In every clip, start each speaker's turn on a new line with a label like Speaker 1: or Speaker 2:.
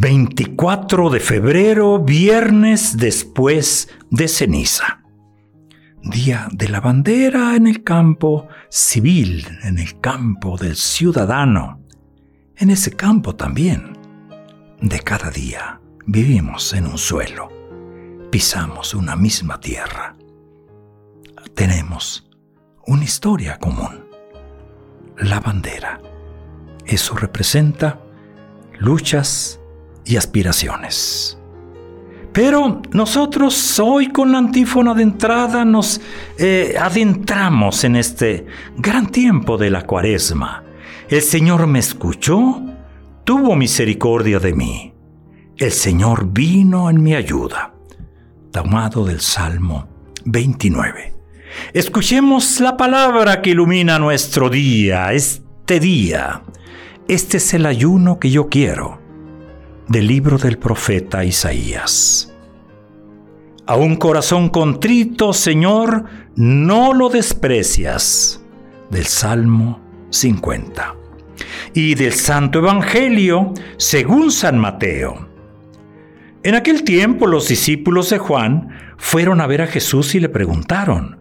Speaker 1: 24 de febrero, viernes después de ceniza. Día de la bandera en el campo civil, en el campo del ciudadano. En ese campo también, de cada día, vivimos en un suelo. Pisamos una misma tierra. Tenemos una historia común. La bandera. Eso representa luchas, y aspiraciones. Pero nosotros hoy con la antífona de entrada nos eh, adentramos en este gran tiempo de la cuaresma. El Señor me escuchó, tuvo misericordia de mí. El Señor vino en mi ayuda. Tomado del Salmo 29. Escuchemos la palabra que ilumina nuestro día, este día. Este es el ayuno que yo quiero del libro del profeta Isaías. A un corazón contrito, Señor, no lo desprecias. Del Salmo 50. Y del Santo Evangelio, según San Mateo. En aquel tiempo los discípulos de Juan fueron a ver a Jesús y le preguntaron,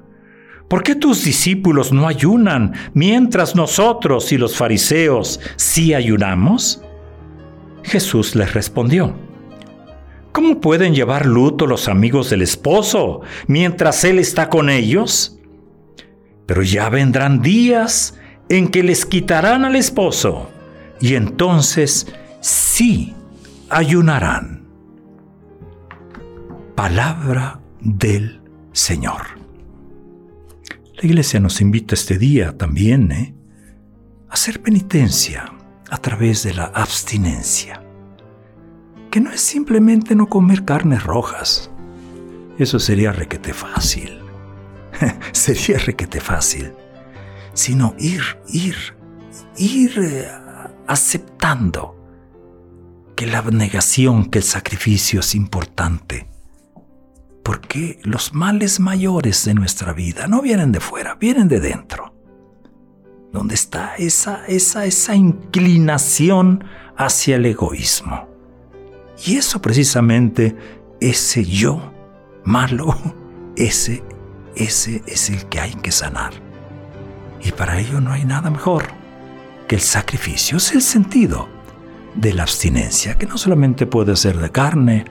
Speaker 1: ¿por qué tus discípulos no ayunan mientras nosotros y los fariseos sí ayunamos? Jesús les respondió, ¿Cómo pueden llevar luto los amigos del esposo mientras él está con ellos? Pero ya vendrán días en que les quitarán al esposo y entonces sí ayunarán. Palabra del Señor. La iglesia nos invita este día también ¿eh? a hacer penitencia a través de la abstinencia, que no es simplemente no comer carnes rojas. Eso sería requete fácil. sería requete fácil. Sino ir, ir, ir eh, aceptando que la abnegación, que el sacrificio es importante. Porque los males mayores de nuestra vida no vienen de fuera, vienen de dentro donde está esa, esa, esa inclinación hacia el egoísmo. Y eso precisamente, ese yo malo, ese, ese es el que hay que sanar. Y para ello no hay nada mejor que el sacrificio, es el sentido de la abstinencia, que no solamente puede ser de carne,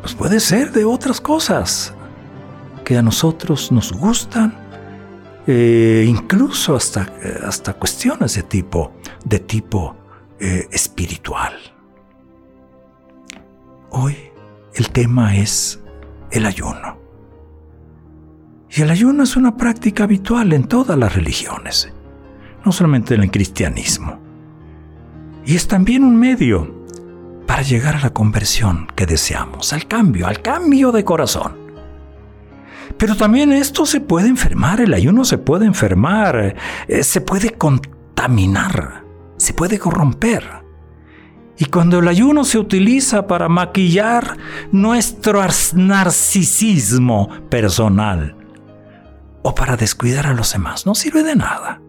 Speaker 1: pues puede ser de otras cosas que a nosotros nos gustan eh, incluso hasta, hasta cuestiones de tipo, de tipo eh, espiritual. Hoy el tema es el ayuno. Y el ayuno es una práctica habitual en todas las religiones, no solamente en el cristianismo. Y es también un medio para llegar a la conversión que deseamos, al cambio, al cambio de corazón. Pero también esto se puede enfermar, el ayuno se puede enfermar, eh, se puede contaminar, se puede corromper. Y cuando el ayuno se utiliza para maquillar nuestro narcisismo personal o para descuidar a los demás, no sirve de nada.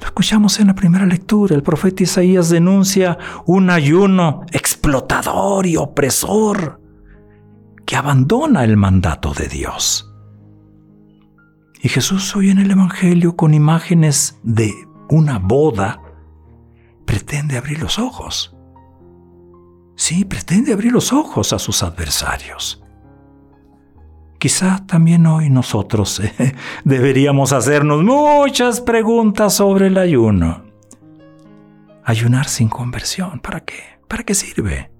Speaker 1: Lo escuchamos en la primera lectura, el profeta Isaías denuncia un ayuno explotador y opresor que abandona el mandato de Dios. Y Jesús hoy en el Evangelio con imágenes de una boda pretende abrir los ojos. Sí, pretende abrir los ojos a sus adversarios. Quizá también hoy nosotros eh, deberíamos hacernos muchas preguntas sobre el ayuno. Ayunar sin conversión, ¿para qué? ¿Para qué sirve?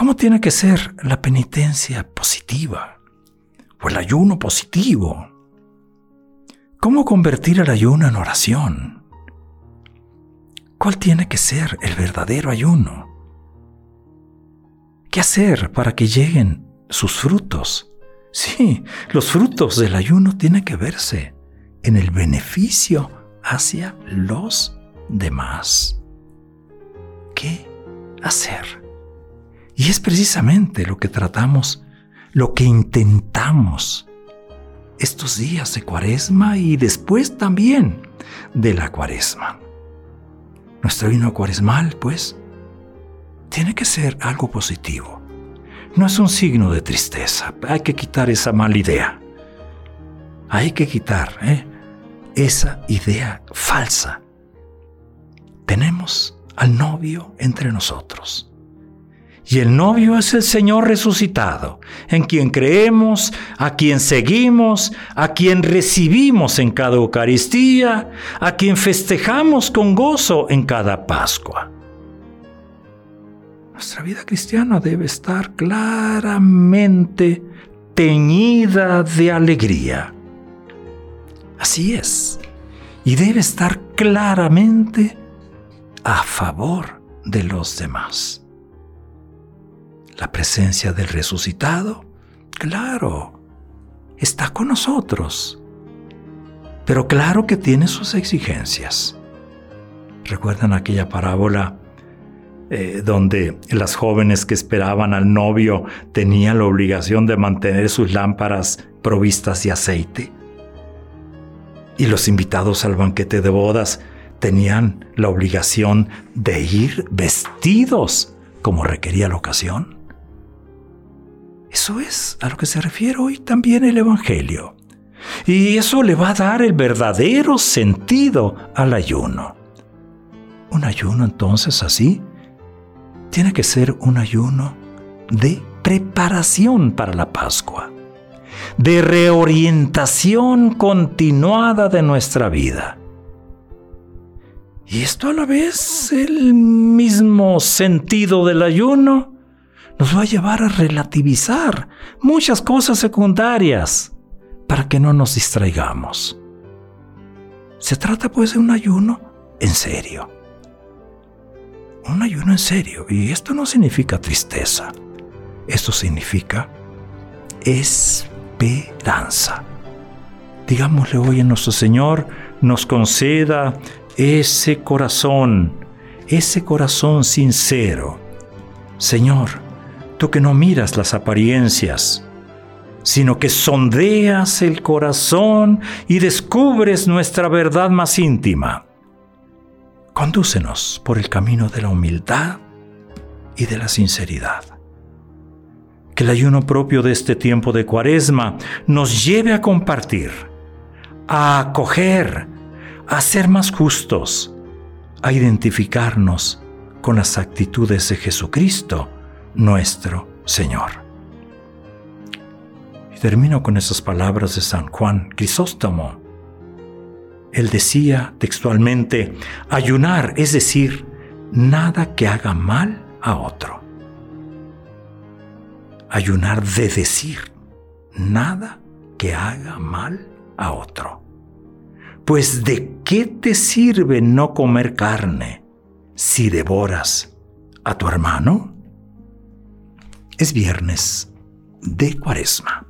Speaker 1: ¿Cómo tiene que ser la penitencia positiva o el ayuno positivo? ¿Cómo convertir el ayuno en oración? ¿Cuál tiene que ser el verdadero ayuno? ¿Qué hacer para que lleguen sus frutos? Sí, los frutos del ayuno tienen que verse en el beneficio hacia los demás. ¿Qué hacer? Y es precisamente lo que tratamos, lo que intentamos estos días de cuaresma y después también de la cuaresma. Nuestro vino cuaresmal, pues, tiene que ser algo positivo. No es un signo de tristeza. Hay que quitar esa mala idea. Hay que quitar ¿eh? esa idea falsa. Tenemos al novio entre nosotros. Y el novio es el Señor resucitado, en quien creemos, a quien seguimos, a quien recibimos en cada Eucaristía, a quien festejamos con gozo en cada Pascua. Nuestra vida cristiana debe estar claramente teñida de alegría. Así es. Y debe estar claramente a favor de los demás la presencia del resucitado, claro, está con nosotros. Pero claro que tiene sus exigencias. ¿Recuerdan aquella parábola eh, donde las jóvenes que esperaban al novio tenían la obligación de mantener sus lámparas provistas de aceite? Y los invitados al banquete de bodas tenían la obligación de ir vestidos como requería la ocasión. Eso es a lo que se refiere hoy también el Evangelio. Y eso le va a dar el verdadero sentido al ayuno. Un ayuno entonces así tiene que ser un ayuno de preparación para la Pascua, de reorientación continuada de nuestra vida. Y esto a la vez el mismo sentido del ayuno nos va a llevar a relativizar muchas cosas secundarias para que no nos distraigamos. Se trata pues de un ayuno en serio. Un ayuno en serio. Y esto no significa tristeza. Esto significa esperanza. Digámosle hoy a nuestro Señor nos conceda ese corazón, ese corazón sincero. Señor, tú que no miras las apariencias, sino que sondeas el corazón y descubres nuestra verdad más íntima. Condúcenos por el camino de la humildad y de la sinceridad. Que el ayuno propio de este tiempo de cuaresma nos lleve a compartir, a acoger, a ser más justos, a identificarnos con las actitudes de Jesucristo nuestro Señor. Y termino con esas palabras de San Juan Crisóstomo. Él decía textualmente, ayunar, es decir, nada que haga mal a otro. Ayunar de decir, nada que haga mal a otro. Pues de qué te sirve no comer carne si devoras a tu hermano? Es viernes de cuaresma.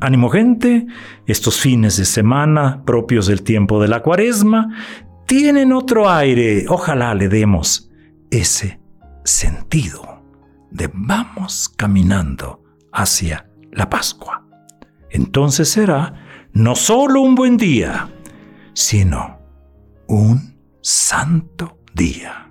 Speaker 1: Ánimo gente, estos fines de semana propios del tiempo de la cuaresma tienen otro aire. Ojalá le demos ese sentido de vamos caminando hacia la Pascua. Entonces será no solo un buen día, sino un santo día.